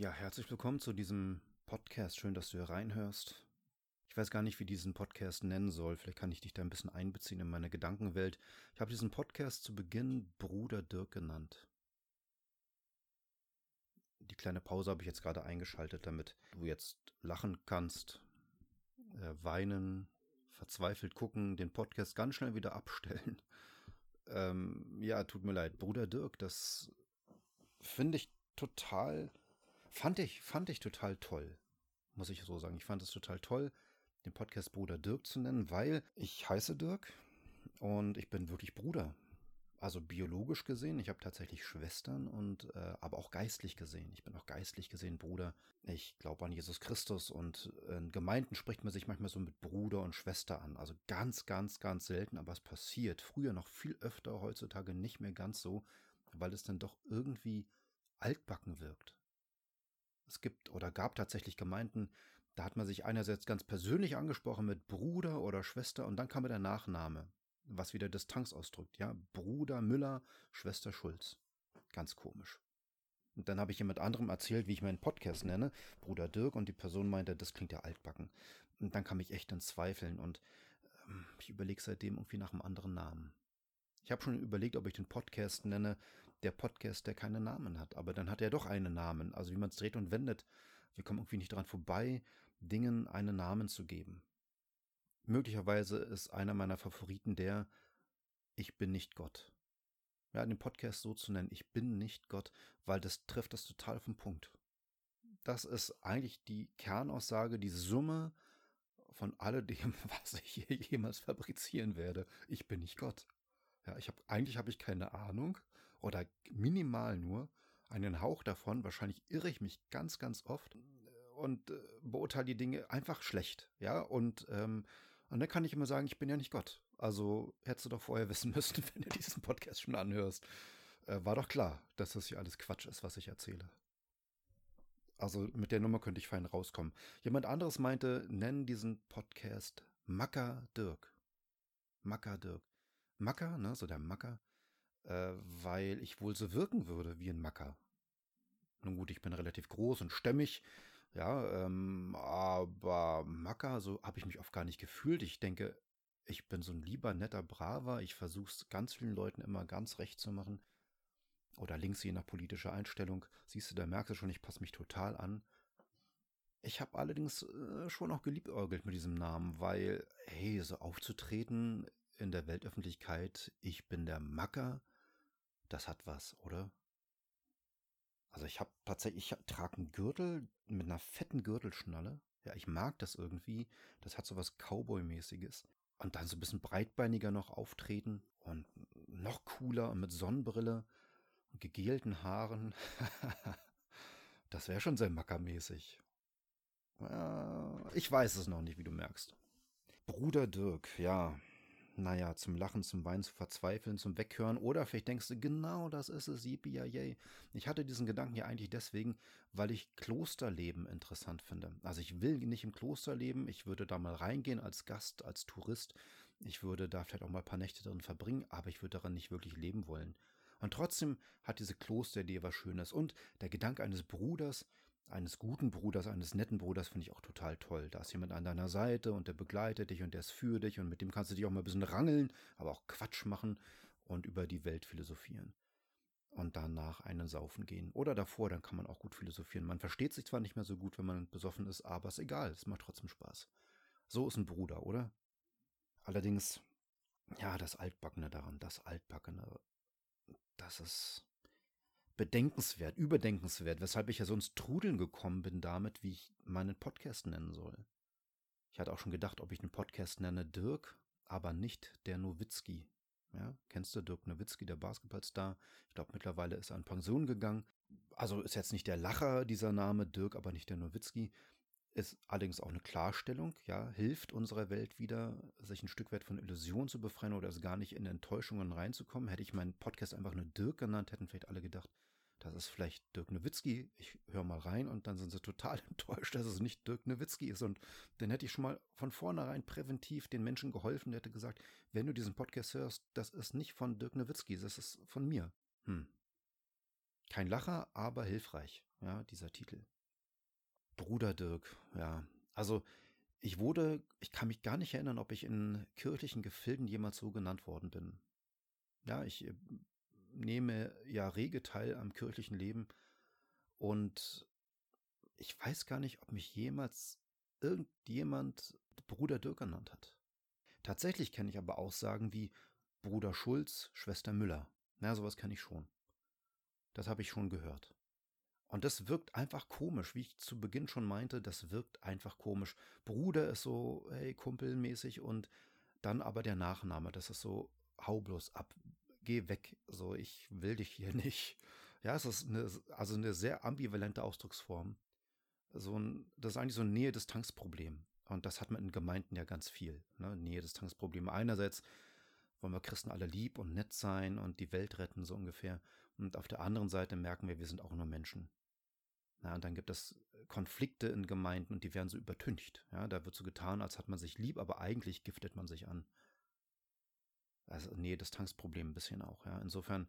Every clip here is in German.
Ja, herzlich willkommen zu diesem Podcast. Schön, dass du hier reinhörst. Ich weiß gar nicht, wie diesen Podcast nennen soll. Vielleicht kann ich dich da ein bisschen einbeziehen in meine Gedankenwelt. Ich habe diesen Podcast zu Beginn Bruder Dirk genannt. Die kleine Pause habe ich jetzt gerade eingeschaltet, damit du jetzt lachen kannst, äh, weinen, verzweifelt gucken, den Podcast ganz schnell wieder abstellen. Ähm, ja, tut mir leid. Bruder Dirk, das finde ich total, fand ich, fand ich total toll. Muss ich so sagen. Ich fand es total toll, den Podcast Bruder Dirk zu nennen, weil ich heiße Dirk und ich bin wirklich Bruder. Also biologisch gesehen, ich habe tatsächlich Schwestern und äh, aber auch geistlich gesehen. Ich bin auch geistlich gesehen Bruder. Ich glaube an Jesus Christus und in Gemeinden spricht man sich manchmal so mit Bruder und Schwester an. Also ganz, ganz, ganz selten, aber es passiert. Früher noch viel öfter, heutzutage nicht mehr ganz so, weil es dann doch irgendwie altbacken wirkt. Es gibt oder gab tatsächlich Gemeinden, da hat man sich einerseits ganz persönlich angesprochen mit Bruder oder Schwester und dann kam der Nachname was wieder Distanz ausdrückt. Ja, Bruder Müller, Schwester Schulz. Ganz komisch. Und dann habe ich jemand anderem erzählt, wie ich meinen Podcast nenne, Bruder Dirk, und die Person meinte, das klingt ja altbacken. Und dann kam ich echt in Zweifeln und ähm, ich überlege seitdem irgendwie nach einem anderen Namen. Ich habe schon überlegt, ob ich den Podcast nenne, der Podcast, der keinen Namen hat. Aber dann hat er doch einen Namen. Also wie man es dreht und wendet. Wir kommen irgendwie nicht dran vorbei, Dingen einen Namen zu geben. Möglicherweise ist einer meiner Favoriten der Ich bin nicht Gott. Ja, den Podcast so zu nennen, ich bin nicht Gott, weil das trifft das total auf den Punkt. Das ist eigentlich die Kernaussage, die Summe von alledem, was ich hier jemals fabrizieren werde. Ich bin nicht Gott. Ja, ich habe eigentlich habe ich keine Ahnung oder minimal nur einen Hauch davon. Wahrscheinlich irre ich mich ganz, ganz oft und äh, beurteile die Dinge einfach schlecht. Ja, und ähm, und dann kann ich immer sagen, ich bin ja nicht Gott. Also hättest du doch vorher wissen müssen, wenn du diesen Podcast schon anhörst. Äh, war doch klar, dass das hier alles Quatsch ist, was ich erzähle. Also mit der Nummer könnte ich fein rauskommen. Jemand anderes meinte, nennen diesen Podcast Macker Dirk. Macker Dirk. Macker, ne, so der Macker, äh, weil ich wohl so wirken würde wie ein Macker. Nun gut, ich bin relativ groß und stämmig, ja, ähm, aber Macker, so habe ich mich oft gar nicht gefühlt. Ich denke, ich bin so ein lieber, netter, braver. Ich versuche es ganz vielen Leuten immer ganz recht zu machen. Oder links, je nach politischer Einstellung. Siehst du, da merkst du schon, ich passe mich total an. Ich habe allerdings äh, schon auch geliebäugelt mit diesem Namen, weil, hey, so aufzutreten in der Weltöffentlichkeit, ich bin der Macker, das hat was, oder? Also ich habe tatsächlich, ich trage einen Gürtel mit einer fetten Gürtelschnalle. Ja, ich mag das irgendwie. Das hat so was Cowboy-mäßiges. Und dann so ein bisschen breitbeiniger noch auftreten und noch cooler und mit Sonnenbrille und gegelten Haaren. das wäre schon sehr mackermäßig. Ich weiß es noch nicht, wie du merkst. Bruder Dirk, ja, naja, zum Lachen, zum Weinen, zu verzweifeln, zum Weghören. Oder vielleicht denkst du, genau das ist es, yippie yay. Ich hatte diesen Gedanken ja eigentlich deswegen, weil ich Klosterleben interessant finde. Also ich will nicht im Kloster leben, ich würde da mal reingehen als Gast, als Tourist. Ich würde da vielleicht auch mal ein paar Nächte drin verbringen, aber ich würde darin nicht wirklich leben wollen. Und trotzdem hat diese Klosteridee was Schönes. Und der Gedanke eines Bruders, eines guten Bruders, eines netten Bruders finde ich auch total toll. Da ist jemand an deiner Seite und der begleitet dich und der ist für dich und mit dem kannst du dich auch mal ein bisschen rangeln, aber auch Quatsch machen und über die Welt philosophieren. Und danach einen saufen gehen. Oder davor, dann kann man auch gut philosophieren. Man versteht sich zwar nicht mehr so gut, wenn man besoffen ist, aber ist egal, es macht trotzdem Spaß. So ist ein Bruder, oder? Allerdings, ja, das Altbackene daran, das Altbackene, das ist bedenkenswert, überdenkenswert, weshalb ich ja sonst trudeln gekommen bin damit, wie ich meinen Podcast nennen soll. Ich hatte auch schon gedacht, ob ich den Podcast nenne Dirk, aber nicht der Nowitzki. Ja, kennst du Dirk Nowitzki, der Basketballstar? Ich glaube, mittlerweile ist er in Pension gegangen. Also ist jetzt nicht der Lacher dieser Name Dirk, aber nicht der Nowitzki. Ist allerdings auch eine Klarstellung, ja, hilft unserer Welt wieder, sich ein Stück weit von Illusionen zu befreien oder es gar nicht in Enttäuschungen reinzukommen. Hätte ich meinen Podcast einfach nur Dirk genannt, hätten vielleicht alle gedacht, das ist vielleicht Dirk Nowitzki. Ich höre mal rein und dann sind sie total enttäuscht, dass es nicht Dirk Nowitzki ist. Und dann hätte ich schon mal von vornherein präventiv den Menschen geholfen, der hätte gesagt, wenn du diesen Podcast hörst, das ist nicht von Dirk Nowitzki, das ist von mir. Hm. Kein Lacher, aber hilfreich, ja, dieser Titel. Bruder Dirk, ja. Also ich wurde, ich kann mich gar nicht erinnern, ob ich in kirchlichen Gefilden jemals so genannt worden bin. Ja, ich nehme ja rege teil am kirchlichen Leben und ich weiß gar nicht, ob mich jemals irgendjemand Bruder Dirk genannt hat. Tatsächlich kenne ich aber Aussagen wie Bruder Schulz, Schwester Müller. Na, sowas kenne ich schon. Das habe ich schon gehört. Und das wirkt einfach komisch, wie ich zu Beginn schon meinte, das wirkt einfach komisch. Bruder ist so, hey, kumpelmäßig und dann aber der Nachname, das ist so, hau bloß ab, geh weg, so, ich will dich hier nicht. Ja, es ist eine, also eine sehr ambivalente Ausdrucksform. So ein, das ist eigentlich so ein Nähe-Distanz-Problem. Und das hat man in Gemeinden ja ganz viel. Ne? Nähe-Distanz-Probleme. Einerseits wollen wir Christen alle lieb und nett sein und die Welt retten, so ungefähr. Und auf der anderen Seite merken wir, wir sind auch nur Menschen. Ja, und dann gibt es Konflikte in Gemeinden und die werden so übertüncht. Ja, da wird so getan, als hat man sich lieb, aber eigentlich giftet man sich an. Also, nee, das Tangsproblem ein bisschen auch, ja. Insofern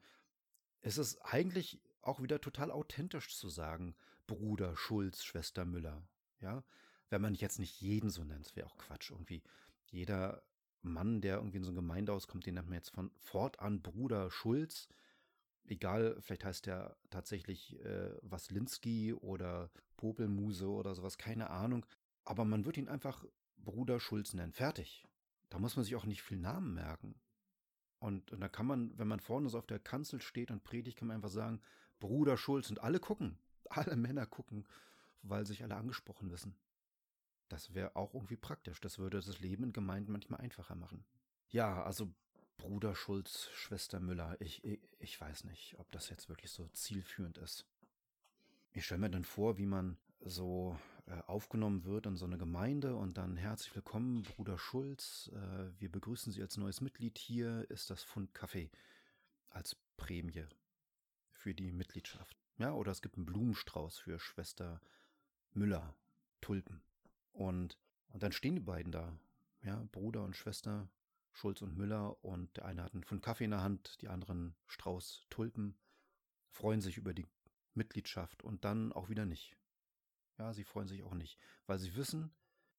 ist es eigentlich auch wieder total authentisch zu sagen, Bruder Schulz, Schwester Müller, ja. Wenn man jetzt nicht jeden so nennt, wäre auch Quatsch. Irgendwie jeder Mann, der irgendwie in so eine Gemeinde auskommt, den nennt man jetzt von fortan Bruder Schulz egal, vielleicht heißt der tatsächlich äh, Waslinski oder Popelmuse oder sowas, keine Ahnung. Aber man wird ihn einfach Bruder Schulz nennen. Fertig. Da muss man sich auch nicht viel Namen merken. Und, und da kann man, wenn man vorne so auf der Kanzel steht und predigt, kann man einfach sagen, Bruder Schulz und alle gucken. Alle Männer gucken, weil sich alle angesprochen wissen. Das wäre auch irgendwie praktisch. Das würde das Leben in Gemeinden manchmal einfacher machen. Ja, also Bruder Schulz, Schwester Müller. Ich, ich, ich weiß nicht, ob das jetzt wirklich so zielführend ist. Ich stelle mir dann vor, wie man so aufgenommen wird in so eine Gemeinde und dann herzlich willkommen, Bruder Schulz. Äh, wir begrüßen Sie als neues Mitglied. Hier ist das Pfund Kaffee als Prämie für die Mitgliedschaft. Ja, oder es gibt einen Blumenstrauß für Schwester Müller, Tulpen. Und, und dann stehen die beiden da, ja, Bruder und Schwester Schulz und Müller und der eine hat einen Pfund Kaffee in der Hand, die anderen Strauß Tulpen, freuen sich über die Mitgliedschaft und dann auch wieder nicht. Ja, sie freuen sich auch nicht, weil sie wissen,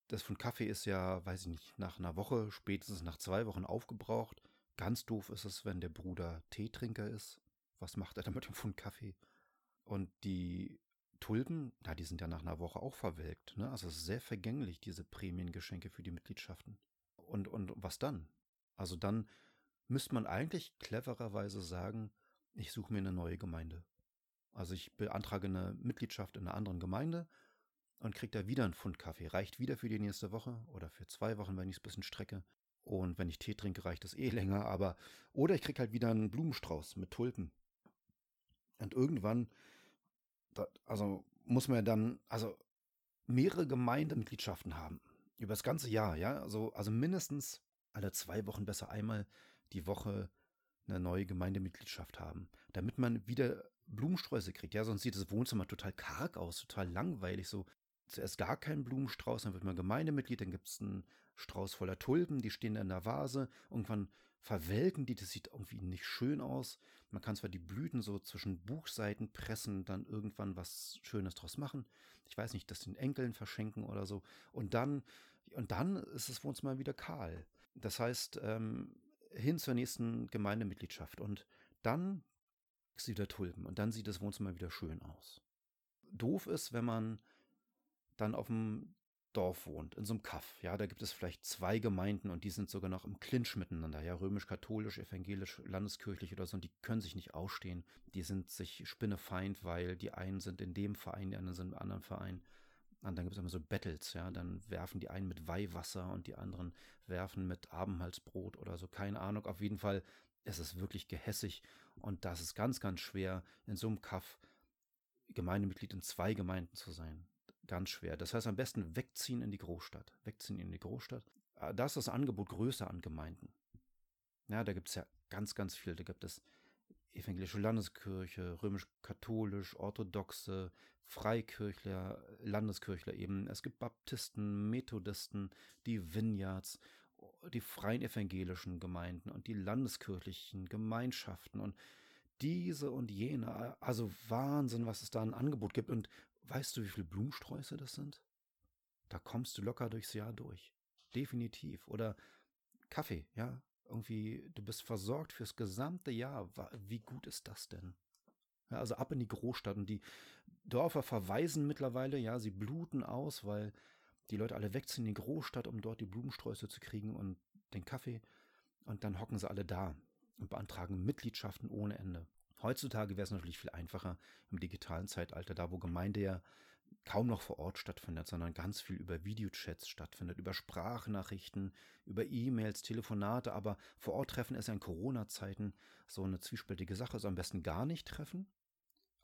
das Pfund Kaffee ist ja, weiß ich nicht, nach einer Woche, spätestens nach zwei Wochen aufgebraucht. Ganz doof ist es, wenn der Bruder Teetrinker ist. Was macht er dann mit dem Pfund Kaffee? Und die Tulpen, na, die sind ja nach einer Woche auch verwelkt. Ne? Also es ist sehr vergänglich, diese Prämiengeschenke für die Mitgliedschaften. Und, und was dann? Also dann müsste man eigentlich clevererweise sagen, ich suche mir eine neue Gemeinde. Also ich beantrage eine Mitgliedschaft in einer anderen Gemeinde und kriege da wieder einen Pfund Kaffee. Reicht wieder für die nächste Woche oder für zwei Wochen, wenn ich es ein bisschen strecke. Und wenn ich Tee trinke, reicht es eh länger. Aber oder ich kriege halt wieder einen Blumenstrauß mit Tulpen. Und irgendwann, also muss man ja dann, also mehrere Gemeindemitgliedschaften haben. Über das ganze Jahr, ja. Also, also mindestens alle zwei Wochen besser einmal die Woche eine neue Gemeindemitgliedschaft haben, damit man wieder Blumensträuße kriegt. Ja, sonst sieht das Wohnzimmer total karg aus, total langweilig. So zuerst gar kein Blumenstrauß, dann wird man Gemeindemitglied, dann gibt es einen Strauß voller Tulpen, die stehen in der Vase. Irgendwann verwelken die, das sieht irgendwie nicht schön aus. Man kann zwar die Blüten so zwischen Buchseiten pressen, dann irgendwann was Schönes draus machen. Ich weiß nicht, das den Enkeln verschenken oder so. Und dann, und dann ist das Wohnzimmer wieder kahl. Das heißt, ähm, hin zur nächsten Gemeindemitgliedschaft und dann sieht der Tulpen und dann sieht das Wohnzimmer wieder schön aus. Doof ist, wenn man dann auf dem Dorf wohnt, in so einem Kaff. Ja, da gibt es vielleicht zwei Gemeinden und die sind sogar noch im Clinch miteinander. Ja, römisch-katholisch, evangelisch, landeskirchlich oder so. Und die können sich nicht ausstehen. Die sind sich spinnefeind, weil die einen sind in dem Verein, die anderen sind im anderen Verein. Und dann gibt es immer so Battles, ja. Dann werfen die einen mit Weihwasser und die anderen werfen mit Abendmahlsbrot oder so. Keine Ahnung. Auf jeden Fall ist es wirklich gehässig. Und das ist ganz, ganz schwer, in so einem Kaff Gemeindemitglied in zwei Gemeinden zu sein. Ganz schwer. Das heißt, am besten wegziehen in die Großstadt. Wegziehen in die Großstadt. Ah, da ist das Angebot größer an Gemeinden. Ja, da gibt es ja ganz, ganz viel. Da gibt es evangelische Landeskirche, römisch-katholisch, orthodoxe, Freikirchler, Landeskirchler eben. Es gibt Baptisten, Methodisten, die Vineyards, die freien evangelischen Gemeinden und die landeskirchlichen Gemeinschaften und diese und jene. Also Wahnsinn, was es da ein Angebot gibt. Und weißt du, wie viele Blumensträuße das sind? Da kommst du locker durchs Jahr durch. Definitiv. Oder Kaffee, ja. Irgendwie, du bist versorgt fürs gesamte Jahr. Wie gut ist das denn? Ja, also ab in die Großstadt. Und die Dörfer verweisen mittlerweile, ja, sie bluten aus, weil die Leute alle wegziehen in die Großstadt, um dort die Blumensträuße zu kriegen und den Kaffee. Und dann hocken sie alle da und beantragen Mitgliedschaften ohne Ende. Heutzutage wäre es natürlich viel einfacher im digitalen Zeitalter, da wo Gemeinde ja kaum noch vor Ort stattfindet, sondern ganz viel über Videochats stattfindet, über Sprachnachrichten, über E-Mails, Telefonate, aber vor Ort treffen ist ja in Corona-Zeiten so eine zwiespältige Sache, also am besten gar nicht treffen,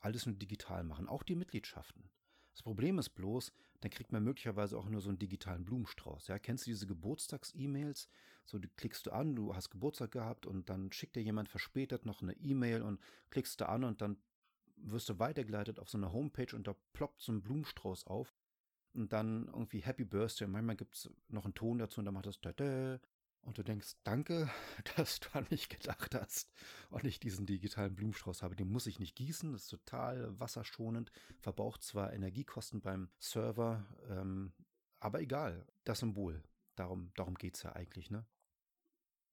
alles nur digital machen, auch die Mitgliedschaften. Das Problem ist bloß, dann kriegt man möglicherweise auch nur so einen digitalen Blumenstrauß. Ja, kennst du diese Geburtstags-E-Mails? So, die klickst du an, du hast Geburtstag gehabt und dann schickt dir jemand verspätet noch eine E-Mail und klickst du an und dann wirst du weitergeleitet auf so eine Homepage und da ploppt so ein Blumenstrauß auf und dann irgendwie Happy Birthday. Und manchmal gibt es noch einen Ton dazu und dann macht das da und du denkst, danke, dass du an mich gedacht hast und ich diesen digitalen Blumenstrauß habe. Den muss ich nicht gießen, das ist total wasserschonend, verbraucht zwar Energiekosten beim Server, ähm, aber egal, das Symbol, darum, darum geht es ja eigentlich, ne?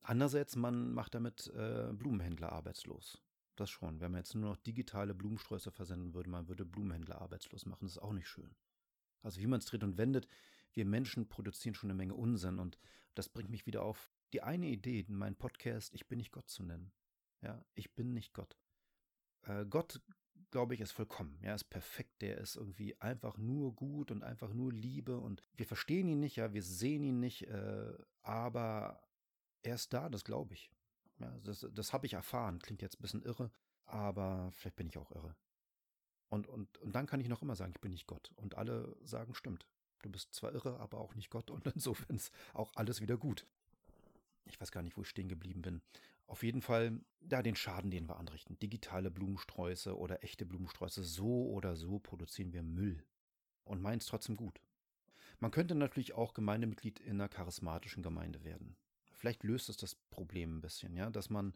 Andererseits, man macht damit äh, Blumenhändler arbeitslos. Das schon. Wenn man jetzt nur noch digitale Blumensträuße versenden würde, man würde Blumenhändler arbeitslos machen. Das ist auch nicht schön. Also wie man es dreht und wendet, wir Menschen produzieren schon eine Menge Unsinn und das bringt mich wieder auf die eine Idee in meinem Podcast, ich bin nicht Gott zu nennen. Ja, ich bin nicht Gott. Äh, Gott, glaube ich, ist vollkommen. Ja, ist perfekt. Der ist irgendwie einfach nur gut und einfach nur Liebe und wir verstehen ihn nicht, ja, wir sehen ihn nicht, äh, aber er ist da, das glaube ich. Ja, das, das habe ich erfahren. Klingt jetzt ein bisschen irre, aber vielleicht bin ich auch irre. Und, und, und dann kann ich noch immer sagen, ich bin nicht Gott. Und alle sagen, stimmt. Du bist zwar irre, aber auch nicht Gott. Und insofern ist auch alles wieder gut. Ich weiß gar nicht, wo ich stehen geblieben bin. Auf jeden Fall da den Schaden, den wir anrichten. Digitale Blumensträuße oder echte Blumensträuße. So oder so produzieren wir Müll. Und meinen es trotzdem gut. Man könnte natürlich auch Gemeindemitglied in einer charismatischen Gemeinde werden. Vielleicht löst es das Problem ein bisschen, ja, dass man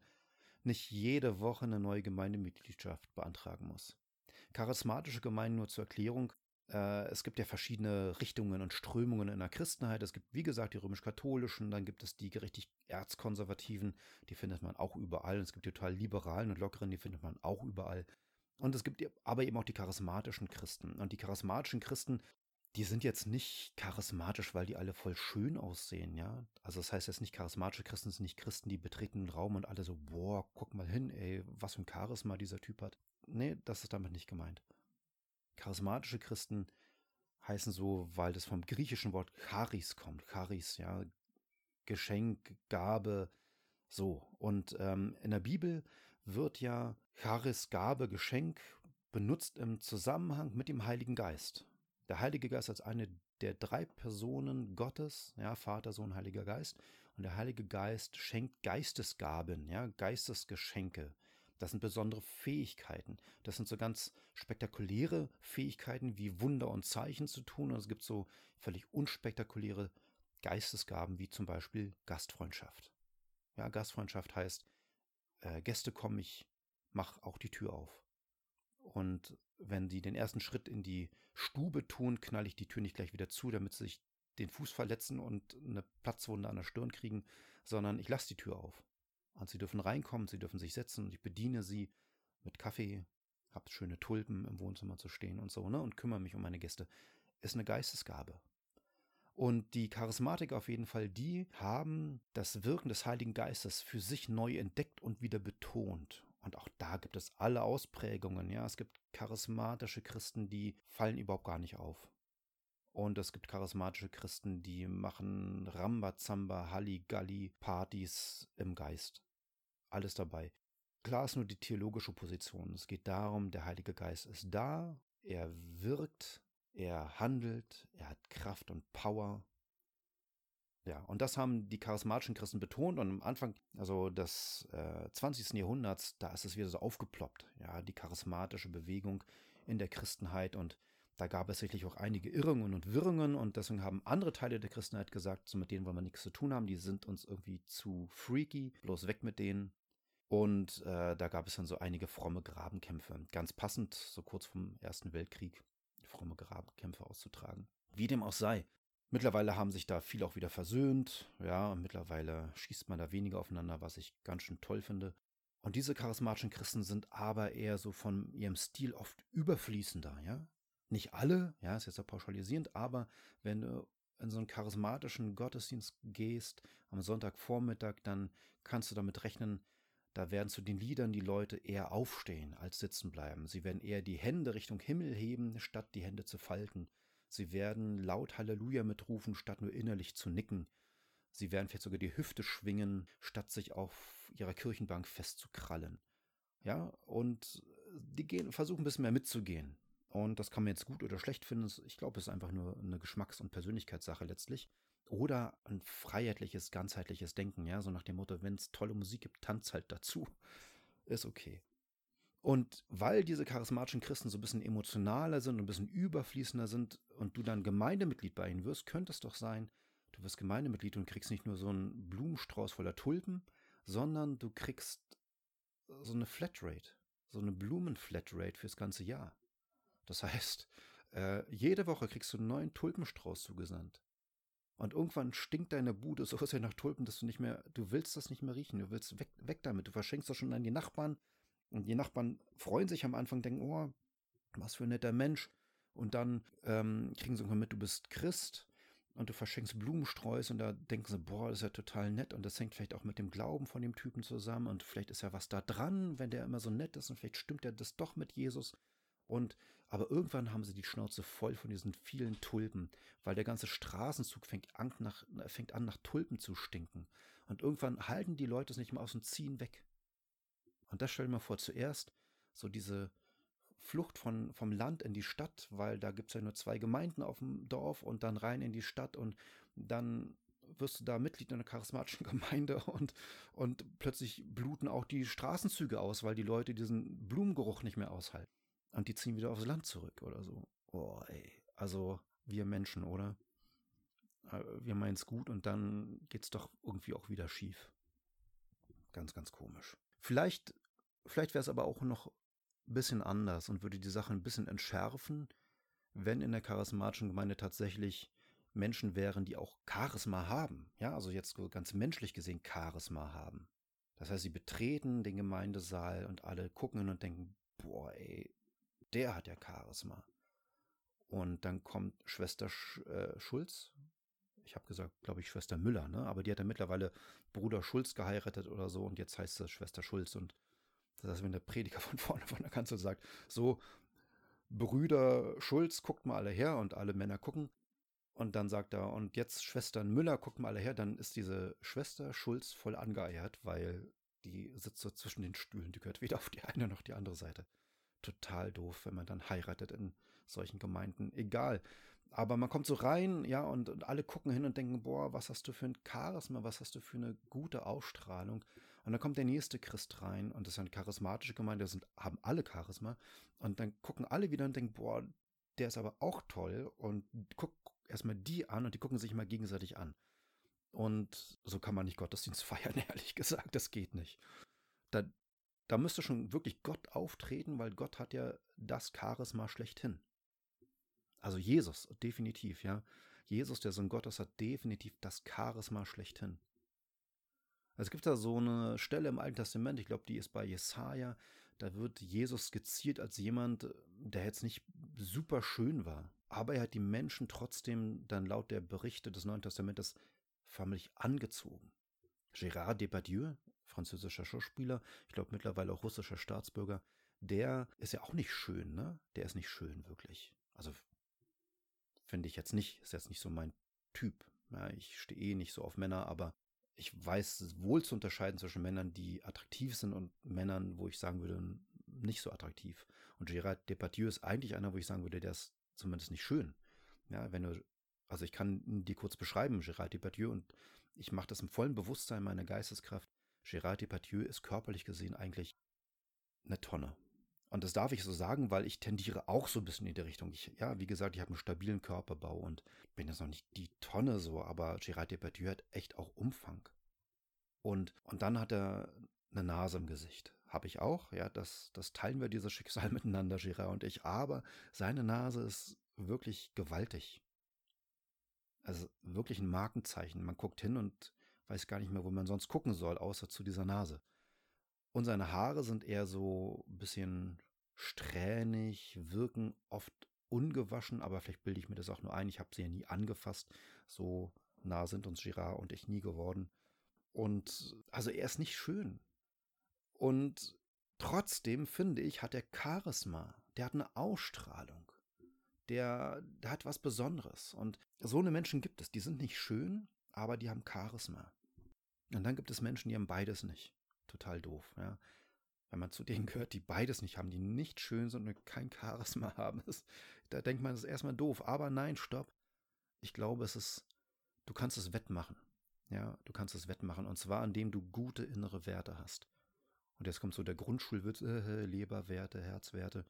nicht jede Woche eine neue Gemeindemitgliedschaft beantragen muss. Charismatische Gemeinden nur zur Erklärung. Äh, es gibt ja verschiedene Richtungen und Strömungen in der Christenheit. Es gibt, wie gesagt, die römisch-katholischen, dann gibt es die richtig erzkonservativen, die findet man auch überall. Und es gibt die total liberalen und lockeren, die findet man auch überall. Und es gibt aber eben auch die charismatischen Christen. Und die charismatischen Christen die sind jetzt nicht charismatisch, weil die alle voll schön aussehen, ja. Also das heißt jetzt nicht charismatische Christen sind nicht Christen, die betreten den Raum und alle so, boah, guck mal hin, ey, was für ein Charisma dieser Typ hat. Nee, das ist damit nicht gemeint. Charismatische Christen heißen so, weil das vom griechischen Wort Charis kommt. Charis, ja, Geschenk, Gabe, so. Und ähm, in der Bibel wird ja Charis, Gabe, Geschenk benutzt im Zusammenhang mit dem Heiligen Geist. Der Heilige Geist als eine der drei Personen Gottes, ja, Vater, Sohn, Heiliger Geist. Und der Heilige Geist schenkt Geistesgaben, ja, Geistesgeschenke. Das sind besondere Fähigkeiten. Das sind so ganz spektakuläre Fähigkeiten wie Wunder und Zeichen zu tun. Und es gibt so völlig unspektakuläre Geistesgaben wie zum Beispiel Gastfreundschaft. Ja, Gastfreundschaft heißt, äh, Gäste kommen, ich mach auch die Tür auf. Und wenn sie den ersten Schritt in die Stube tun, knall ich die Tür nicht gleich wieder zu, damit sie sich den Fuß verletzen und eine Platzwunde an der Stirn kriegen, sondern ich lasse die Tür auf. Und sie dürfen reinkommen, sie dürfen sich setzen und ich bediene sie mit Kaffee, hab schöne Tulpen im Wohnzimmer zu stehen und so, ne, und kümmere mich um meine Gäste. Ist eine Geistesgabe. Und die Charismatik auf jeden Fall, die haben das Wirken des Heiligen Geistes für sich neu entdeckt und wieder betont. Und auch da gibt es alle Ausprägungen. Ja, es gibt charismatische Christen, die fallen überhaupt gar nicht auf. Und es gibt charismatische Christen, die machen Rambazamba, Halligalli, Partys im Geist. Alles dabei. Klar ist nur die theologische Position. Es geht darum, der Heilige Geist ist da, er wirkt, er handelt, er hat Kraft und Power ja, und das haben die charismatischen Christen betont und am Anfang, also des äh, 20. Jahrhunderts, da ist es wieder so aufgeploppt, ja, die charismatische Bewegung in der Christenheit und da gab es sicherlich auch einige Irrungen und Wirrungen und deswegen haben andere Teile der Christenheit gesagt, so mit denen wollen wir nichts zu tun haben, die sind uns irgendwie zu freaky, bloß weg mit denen. Und äh, da gab es dann so einige fromme Grabenkämpfe. Ganz passend, so kurz vom Ersten Weltkrieg, fromme Grabenkämpfe auszutragen. Wie dem auch sei. Mittlerweile haben sich da viele auch wieder versöhnt. Ja, und mittlerweile schießt man da weniger aufeinander, was ich ganz schön toll finde. Und diese charismatischen Christen sind aber eher so von ihrem Stil oft überfließender, ja. Nicht alle, ja, ist jetzt ja pauschalisierend, aber wenn du in so einen charismatischen Gottesdienst gehst am Sonntagvormittag, dann kannst du damit rechnen, da werden zu den Liedern die Leute eher aufstehen als sitzen bleiben. Sie werden eher die Hände Richtung Himmel heben, statt die Hände zu falten. Sie werden laut Halleluja mitrufen, statt nur innerlich zu nicken. Sie werden vielleicht sogar die Hüfte schwingen, statt sich auf ihrer Kirchenbank festzukrallen. Ja, und die gehen, versuchen ein bisschen mehr mitzugehen. Und das kann man jetzt gut oder schlecht finden. Ich glaube, es ist einfach nur eine Geschmacks- und Persönlichkeitssache letztlich. Oder ein freiheitliches, ganzheitliches Denken, ja, so nach dem Motto, wenn es tolle Musik gibt, tanz halt dazu. Ist okay. Und weil diese charismatischen Christen so ein bisschen emotionaler sind und ein bisschen überfließender sind und du dann Gemeindemitglied bei ihnen wirst, könnte es doch sein, du wirst Gemeindemitglied und kriegst nicht nur so einen Blumenstrauß voller Tulpen, sondern du kriegst so eine Flatrate, so eine Blumenflatrate fürs ganze Jahr. Das heißt, äh, jede Woche kriegst du einen neuen Tulpenstrauß zugesandt. Und irgendwann stinkt deine Bude so sehr nach Tulpen, dass du nicht mehr, du willst das nicht mehr riechen, du willst weg, weg damit. Du verschenkst das schon an die Nachbarn. Und die Nachbarn freuen sich am Anfang, denken, oh, was für ein netter Mensch. Und dann ähm, kriegen sie irgendwann mit, du bist Christ und du verschenkst Blumensträuße und da denken sie, boah, das ist ja total nett und das hängt vielleicht auch mit dem Glauben von dem Typen zusammen und vielleicht ist ja was da dran, wenn der immer so nett ist und vielleicht stimmt ja das doch mit Jesus. Und aber irgendwann haben sie die Schnauze voll von diesen vielen Tulpen, weil der ganze Straßenzug fängt an, nach, fängt an, nach Tulpen zu stinken. Und irgendwann halten die Leute es nicht mehr aus und ziehen weg. Und das stell dir mal vor, zuerst so diese Flucht von, vom Land in die Stadt, weil da gibt es ja nur zwei Gemeinden auf dem Dorf und dann rein in die Stadt und dann wirst du da Mitglied in einer charismatischen Gemeinde und, und plötzlich bluten auch die Straßenzüge aus, weil die Leute diesen Blumengeruch nicht mehr aushalten. Und die ziehen wieder aufs Land zurück oder so. Oh, ey. Also, wir Menschen, oder? Äh, wir meinen es gut und dann geht's doch irgendwie auch wieder schief. Ganz, ganz komisch. Vielleicht, vielleicht wäre es aber auch noch ein bisschen anders und würde die Sache ein bisschen entschärfen, wenn in der charismatischen Gemeinde tatsächlich Menschen wären, die auch Charisma haben. Ja, also jetzt ganz menschlich gesehen Charisma haben. Das heißt, sie betreten den Gemeindesaal und alle gucken hin und denken, boah, ey, der hat ja Charisma. Und dann kommt Schwester Sch äh, Schulz. Ich habe gesagt, glaube ich, Schwester Müller, ne? Aber die hat ja mittlerweile Bruder Schulz geheiratet oder so und jetzt heißt es Schwester Schulz. Und das heißt, wenn der Prediger von vorne von der Kanzel sagt, so, Brüder Schulz, guckt mal alle her und alle Männer gucken. Und dann sagt er, und jetzt Schwestern Müller, guckt mal alle her, dann ist diese Schwester Schulz voll angeeiert, weil die sitzt so zwischen den Stühlen, die gehört weder auf die eine noch die andere Seite total doof, wenn man dann heiratet in solchen Gemeinden. Egal. Aber man kommt so rein, ja, und, und, alle gucken hin und denken, boah, was hast du für ein Charisma, was hast du für eine gute Ausstrahlung. Und dann kommt der nächste Christ rein und das ist eine charismatische Gemeinde, das sind, haben alle Charisma. Und dann gucken alle wieder und denken, boah, der ist aber auch toll. Und guck erstmal die an und die gucken sich mal gegenseitig an. Und so kann man nicht Gottesdienst feiern, ehrlich gesagt, das geht nicht. Da, da müsste schon wirklich Gott auftreten, weil Gott hat ja das Charisma schlechthin. Also Jesus, definitiv, ja. Jesus, der Sohn Gottes, hat definitiv das Charisma schlechthin. Es gibt da so eine Stelle im Alten Testament, ich glaube, die ist bei Jesaja, da wird Jesus skizziert als jemand, der jetzt nicht super schön war. Aber er hat die Menschen trotzdem dann laut der Berichte des Neuen Testamentes förmlich angezogen. Gérard Depardieu, französischer Schauspieler, ich glaube mittlerweile auch russischer Staatsbürger, der ist ja auch nicht schön, ne? Der ist nicht schön, wirklich. Also finde ich jetzt nicht, ist jetzt nicht so mein Typ. Ja, ich stehe eh nicht so auf Männer, aber ich weiß wohl zu unterscheiden zwischen Männern, die attraktiv sind und Männern, wo ich sagen würde, nicht so attraktiv. Und Gérard Depardieu ist eigentlich einer, wo ich sagen würde, der ist zumindest nicht schön. Ja, wenn du, also ich kann dir kurz beschreiben, Gérard Depardieu, und ich mache das im vollen Bewusstsein meiner Geisteskraft. Gérard Depardieu ist körperlich gesehen eigentlich eine Tonne. Und das darf ich so sagen, weil ich tendiere auch so ein bisschen in die Richtung. Ich, ja, wie gesagt, ich habe einen stabilen Körperbau und bin jetzt noch nicht die Tonne so, aber Gérard Depardieu hat echt auch Umfang. Und, und dann hat er eine Nase im Gesicht. Habe ich auch, ja, das, das teilen wir dieses Schicksal miteinander, Girard und ich, aber seine Nase ist wirklich gewaltig. Also wirklich ein Markenzeichen. Man guckt hin und weiß gar nicht mehr, wo man sonst gucken soll, außer zu dieser Nase. Und seine Haare sind eher so ein bisschen strähnig, wirken oft ungewaschen, aber vielleicht bilde ich mir das auch nur ein. Ich habe sie ja nie angefasst. So nah sind uns Girard und ich nie geworden. Und also er ist nicht schön. Und trotzdem finde ich, hat er Charisma. Der hat eine Ausstrahlung. Der, der hat was Besonderes. Und so eine Menschen gibt es. Die sind nicht schön, aber die haben Charisma. Und dann gibt es Menschen, die haben beides nicht. Total doof, ja. Wenn man zu denen gehört, die beides nicht haben, die nicht schön sind und kein Charisma haben, ist, da denkt man, das ist erstmal doof. Aber nein, stopp. Ich glaube, es ist, du kannst es wettmachen. Ja, du kannst es wettmachen. Und zwar, indem du gute innere Werte hast. Und jetzt kommt so der Grundschulwitz, äh, Leberwerte, Herzwerte.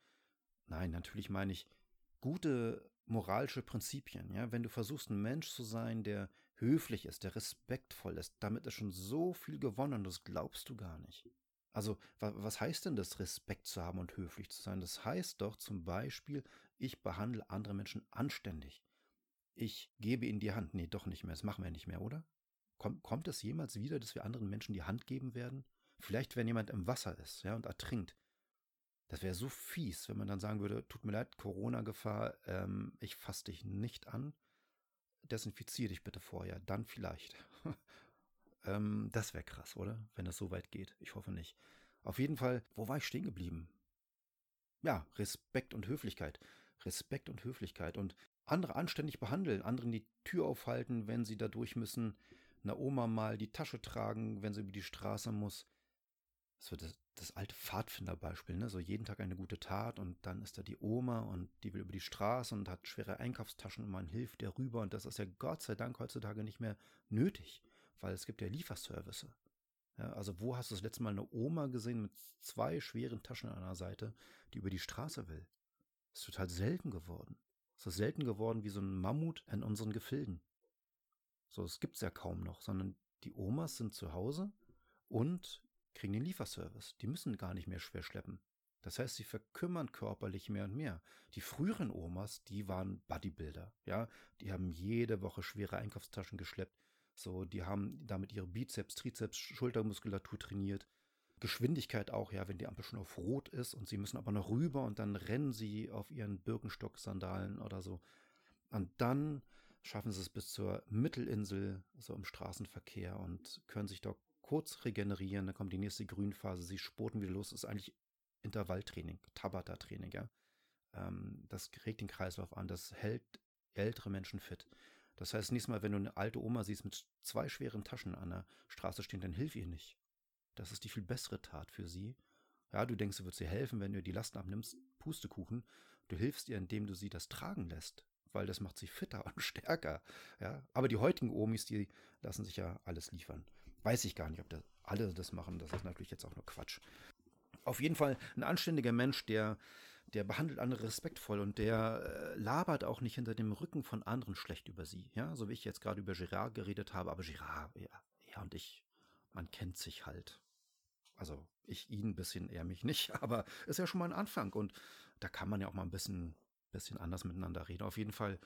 Nein, natürlich meine ich gute moralische Prinzipien. Ja, wenn du versuchst, ein Mensch zu sein, der höflich ist, der respektvoll ist, damit ist schon so viel gewonnen, das glaubst du gar nicht. Also, was heißt denn das, Respekt zu haben und höflich zu sein? Das heißt doch zum Beispiel, ich behandle andere Menschen anständig. Ich gebe ihnen die Hand. Nee, doch nicht mehr. Das machen wir nicht mehr, oder? Kommt, kommt es jemals wieder, dass wir anderen Menschen die Hand geben werden? Vielleicht, wenn jemand im Wasser ist, ja, und ertrinkt. Das wäre so fies, wenn man dann sagen würde, tut mir leid, Corona-Gefahr, ähm, ich fasse dich nicht an. Desinfiziere dich bitte vorher, dann vielleicht. ähm, das wäre krass, oder? Wenn das so weit geht. Ich hoffe nicht. Auf jeden Fall, wo war ich stehen geblieben? Ja, Respekt und Höflichkeit. Respekt und Höflichkeit und andere anständig behandeln, anderen die Tür aufhalten, wenn sie da durch müssen, einer Oma mal die Tasche tragen, wenn sie über die Straße muss. Das wird das, das alte Pfadfinderbeispiel, ne? So jeden Tag eine gute Tat und dann ist da die Oma und die will über die Straße und hat schwere Einkaufstaschen und man hilft ihr rüber und das ist ja Gott sei Dank heutzutage nicht mehr nötig, weil es gibt ja Lieferservice. Ja, also wo hast du das letzte Mal eine Oma gesehen mit zwei schweren Taschen an der Seite, die über die Straße will? Das ist total selten geworden. Es ist selten geworden wie so ein Mammut in unseren Gefilden. So, es gibt's ja kaum noch, sondern die Omas sind zu Hause und kriegen den Lieferservice. Die müssen gar nicht mehr schwer schleppen. Das heißt, sie verkümmern körperlich mehr und mehr. Die früheren Omas, die waren Bodybuilder, ja, die haben jede Woche schwere Einkaufstaschen geschleppt. So, die haben damit ihre Bizeps, Trizeps, Schultermuskulatur trainiert. Geschwindigkeit auch, ja, wenn die Ampel schon auf Rot ist und sie müssen aber noch rüber und dann rennen sie auf ihren Birkenstock-Sandalen oder so. Und dann schaffen sie es bis zur Mittelinsel, so im Straßenverkehr und können sich dort kurz regenerieren. Dann kommt die nächste Grünphase, sie spurten wieder los. Das ist eigentlich Intervalltraining, Tabata-Training, ja. Ähm, das regt den Kreislauf an, das hält ältere Menschen fit. Das heißt, nächstes Mal, wenn du eine alte Oma siehst mit zwei schweren Taschen an der Straße stehen, dann hilf ihr nicht. Das ist die viel bessere Tat für sie. Ja, du denkst, du würdest ihr helfen, wenn du ihr die Lasten abnimmst. Pustekuchen. Du hilfst ihr, indem du sie das tragen lässt weil das macht sie fitter und stärker. Ja, aber die heutigen Omis, die lassen sich ja alles liefern. Weiß ich gar nicht, ob das alle das machen. Das ist natürlich jetzt auch nur Quatsch. Auf jeden Fall ein anständiger Mensch, der, der behandelt andere respektvoll und der äh, labert auch nicht hinter dem Rücken von anderen schlecht über sie. Ja, so wie ich jetzt gerade über Girard geredet habe, aber Girard, ja, er und ich, man kennt sich halt. Also ich ihn ein bisschen, er mich nicht, aber ist ja schon mal ein Anfang und da kann man ja auch mal ein bisschen bisschen anders miteinander reden. Auf jeden Fall,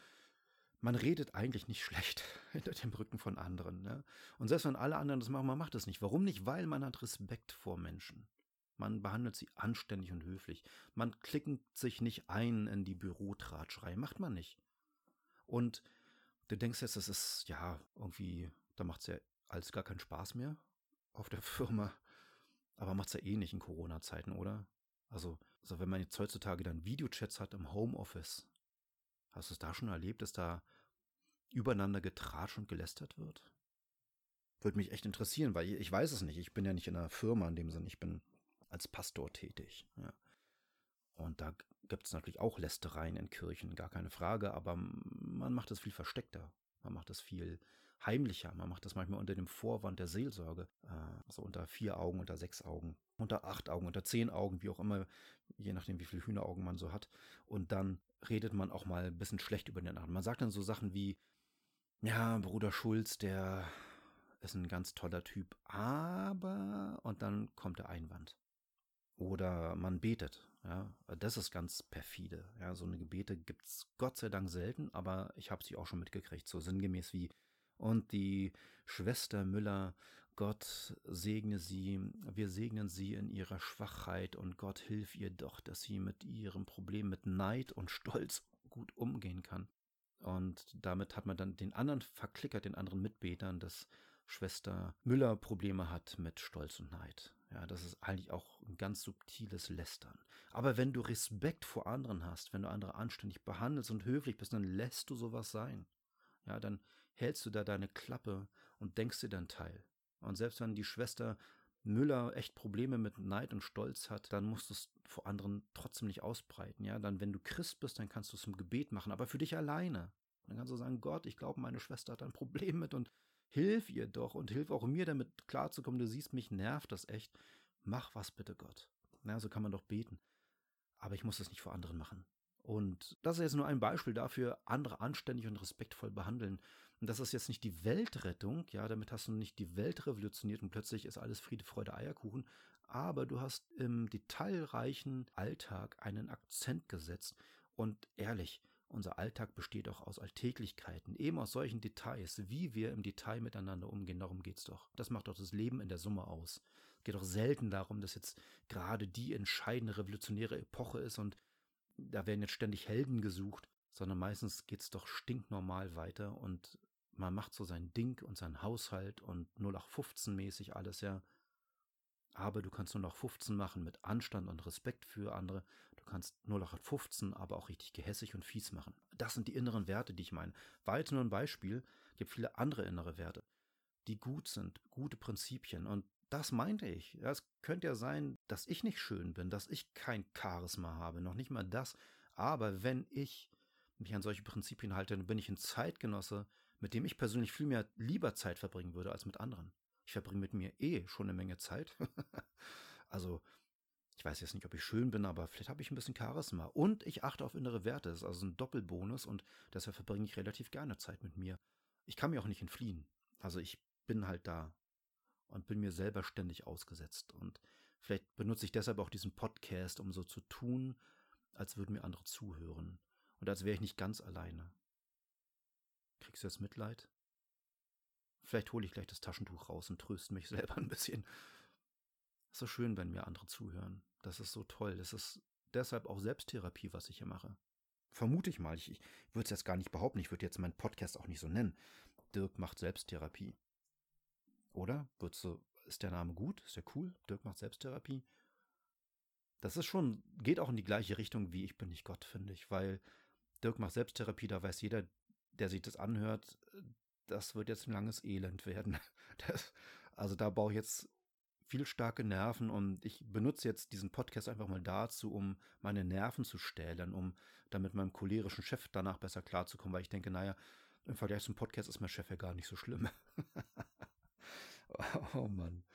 man redet eigentlich nicht schlecht hinter dem Rücken von anderen. Ne? Und selbst wenn alle anderen das machen, man macht es nicht. Warum nicht? Weil man hat Respekt vor Menschen. Man behandelt sie anständig und höflich. Man klickt sich nicht ein in die Bürotratschrei. Macht man nicht. Und du denkst jetzt, das ist ja irgendwie, da macht es ja alles gar keinen Spaß mehr auf der Firma. Aber macht es ja eh nicht in Corona-Zeiten, oder? Also, also wenn man jetzt heutzutage dann Videochats hat im Homeoffice, hast du es da schon erlebt, dass da übereinander getratscht und gelästert wird? Würde mich echt interessieren, weil ich weiß es nicht. Ich bin ja nicht in einer Firma in dem Sinne. Ich bin als Pastor tätig. Ja. Und da gibt es natürlich auch Lästereien in Kirchen, gar keine Frage, aber man macht es viel versteckter. Man macht es viel heimlicher. Man macht das manchmal unter dem Vorwand der Seelsorge. Also unter vier Augen, unter sechs Augen, unter acht Augen, unter zehn Augen, wie auch immer, je nachdem, wie viele Hühneraugen man so hat. Und dann redet man auch mal ein bisschen schlecht über den anderen. Man sagt dann so Sachen wie, ja, Bruder Schulz, der ist ein ganz toller Typ, aber und dann kommt der Einwand. Oder man betet, ja, das ist ganz perfide. Ja, so eine Gebete gibt es Gott sei Dank selten, aber ich habe sie auch schon mitgekriegt, so sinngemäß wie und die Schwester Müller, Gott segne sie, wir segnen sie in ihrer Schwachheit und Gott hilf ihr doch, dass sie mit ihrem Problem mit Neid und Stolz gut umgehen kann. Und damit hat man dann den anderen verklickert, den anderen Mitbetern, dass Schwester Müller Probleme hat mit Stolz und Neid. Ja, das ist eigentlich auch ein ganz subtiles Lästern. Aber wenn du Respekt vor anderen hast, wenn du andere anständig behandelst und höflich bist, dann lässt du sowas sein. Ja, dann hältst du da deine Klappe und denkst dir dein Teil. Und selbst wenn die Schwester Müller echt Probleme mit Neid und Stolz hat, dann musst du es vor anderen trotzdem nicht ausbreiten. Ja, dann, wenn du Christ bist, dann kannst du es im Gebet machen, aber für dich alleine. Dann kannst du sagen, Gott, ich glaube, meine Schwester hat ein Problem mit und hilf ihr doch und hilf auch mir damit klarzukommen. Du siehst, mich nervt das echt. Mach was bitte, Gott. Na, so kann man doch beten. Aber ich muss das nicht vor anderen machen. Und das ist jetzt nur ein Beispiel dafür, andere anständig und respektvoll behandeln. Und das ist jetzt nicht die Weltrettung, ja, damit hast du nicht die Welt revolutioniert und plötzlich ist alles Friede, Freude, Eierkuchen, aber du hast im detailreichen Alltag einen Akzent gesetzt. Und ehrlich, unser Alltag besteht auch aus Alltäglichkeiten, eben aus solchen Details, wie wir im Detail miteinander umgehen. Darum geht's doch. Das macht doch das Leben in der Summe aus. Es geht doch selten darum, dass jetzt gerade die entscheidende revolutionäre Epoche ist und da werden jetzt ständig Helden gesucht, sondern meistens geht's doch stinknormal weiter und man macht so sein Ding und sein Haushalt und 0815 mäßig alles, ja. Aber du kannst nur noch 15 machen mit Anstand und Respekt für andere. Du kannst nur noch 15, aber auch richtig gehässig und fies machen. Das sind die inneren Werte, die ich meine. War jetzt nur ein Beispiel, gibt viele andere innere Werte, die gut sind, gute Prinzipien. Und das meinte ich. Es könnte ja sein, dass ich nicht schön bin, dass ich kein Charisma habe, noch nicht mal das. Aber wenn ich mich an solche Prinzipien halte, dann bin ich ein Zeitgenosse, mit dem ich persönlich viel mehr lieber Zeit verbringen würde als mit anderen. Ich verbringe mit mir eh schon eine Menge Zeit. also, ich weiß jetzt nicht, ob ich schön bin, aber vielleicht habe ich ein bisschen Charisma. Und ich achte auf innere Werte. Das ist also ein Doppelbonus und deshalb verbringe ich relativ gerne Zeit mit mir. Ich kann mir auch nicht entfliehen. Also ich bin halt da und bin mir selber ständig ausgesetzt. Und vielleicht benutze ich deshalb auch diesen Podcast, um so zu tun, als würden mir andere zuhören und als wäre ich nicht ganz alleine. Kriegst du jetzt Mitleid? Vielleicht hole ich gleich das Taschentuch raus und tröste mich selber ein bisschen. Es ist so schön, wenn mir andere zuhören. Das ist so toll. Das ist deshalb auch Selbsttherapie, was ich hier mache. Vermute ich mal. Ich, ich würde es jetzt gar nicht behaupten. Ich würde jetzt meinen Podcast auch nicht so nennen. Dirk macht Selbsttherapie. Oder? Würdest du, ist der Name gut? Ist der cool? Dirk macht Selbsttherapie? Das ist schon, geht auch in die gleiche Richtung wie Ich bin nicht Gott, finde ich, weil Dirk macht Selbsttherapie, da weiß jeder, der sich das anhört, das wird jetzt ein langes Elend werden. Das, also da baue ich jetzt viel starke Nerven und ich benutze jetzt diesen Podcast einfach mal dazu, um meine Nerven zu stählen, um damit meinem cholerischen Chef danach besser klarzukommen, weil ich denke, naja, im Vergleich zum Podcast ist mein Chef ja gar nicht so schlimm. Oh Mann.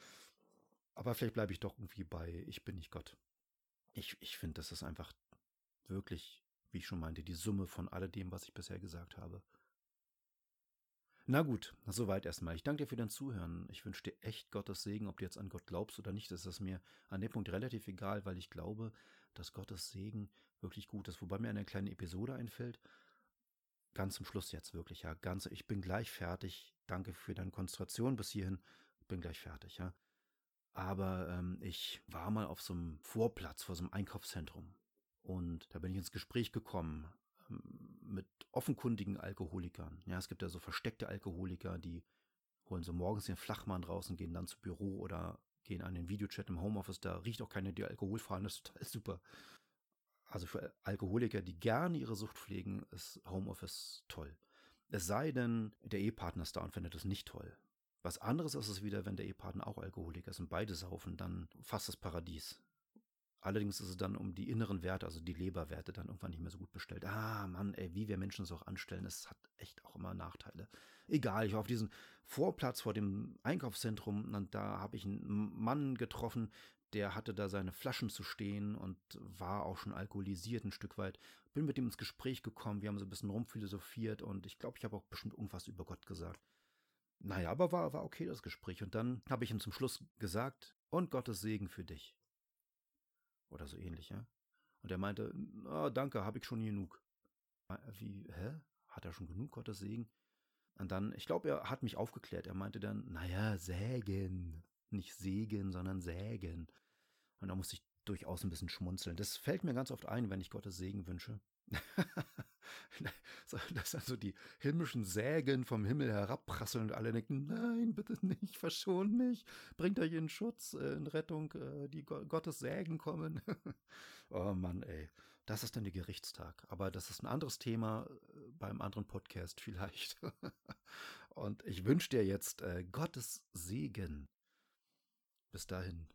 Aber vielleicht bleibe ich doch irgendwie bei Ich bin nicht Gott. Ich, ich finde, das ist einfach wirklich, wie ich schon meinte, die Summe von alledem, was ich bisher gesagt habe. Na gut, soweit erstmal. Ich danke dir für dein Zuhören. Ich wünsche dir echt Gottes Segen, ob du jetzt an Gott glaubst oder nicht, ist es mir an dem Punkt relativ egal, weil ich glaube, dass Gottes Segen wirklich gut ist. Wobei mir eine kleine Episode einfällt. Ganz zum Schluss jetzt wirklich, ja. Ganz, ich bin gleich fertig. Danke für deine Konzentration bis hierhin bin gleich fertig, ja. Aber ähm, ich war mal auf so einem Vorplatz vor so einem Einkaufszentrum und da bin ich ins Gespräch gekommen ähm, mit offenkundigen Alkoholikern. Ja, es gibt ja so versteckte Alkoholiker, die holen so morgens den Flachmann raus und gehen dann zu Büro oder gehen an den Videochat im Homeoffice. Da riecht auch keiner, die Alkohol fahren. Das ist total super. Also für Alkoholiker, die gerne ihre Sucht pflegen, ist Homeoffice toll. Es sei denn, der Ehepartner ist da und findet das nicht toll. Was anderes ist es wieder, wenn der Ehepartner auch Alkoholiker ist und beide saufen, dann fast das Paradies. Allerdings ist es dann um die inneren Werte, also die Leberwerte, dann irgendwann nicht mehr so gut bestellt. Ah, Mann, ey, wie wir Menschen es auch anstellen, es hat echt auch immer Nachteile. Egal, ich war auf diesem Vorplatz vor dem Einkaufszentrum und da habe ich einen Mann getroffen, der hatte da seine Flaschen zu stehen und war auch schon alkoholisiert ein Stück weit. Bin mit ihm ins Gespräch gekommen, wir haben so ein bisschen rumphilosophiert und ich glaube, ich habe auch bestimmt irgendwas über Gott gesagt. naja, aber war, war okay das Gespräch. Und dann habe ich ihm zum Schluss gesagt, und Gottes Segen für dich. Oder so ähnlich, ja. Und er meinte, oh, danke, habe ich schon genug. Wie, hä? Hat er schon genug, Gottes Segen? Und dann, ich glaube, er hat mich aufgeklärt. Er meinte dann, naja, sägen. Nicht sägen, sondern sägen. Und da musste ich durchaus ein bisschen schmunzeln. Das fällt mir ganz oft ein, wenn ich Gottes Segen wünsche. Dass also die himmlischen Sägen vom Himmel herabprasseln und alle denken, nein, bitte nicht, verschont mich, bringt euch in Schutz, äh, in Rettung, äh, die Gottes Sägen kommen. oh Mann, ey. Das ist dann der Gerichtstag. Aber das ist ein anderes Thema äh, beim anderen Podcast vielleicht. und ich wünsche dir jetzt Gottes Segen. Bis dahin.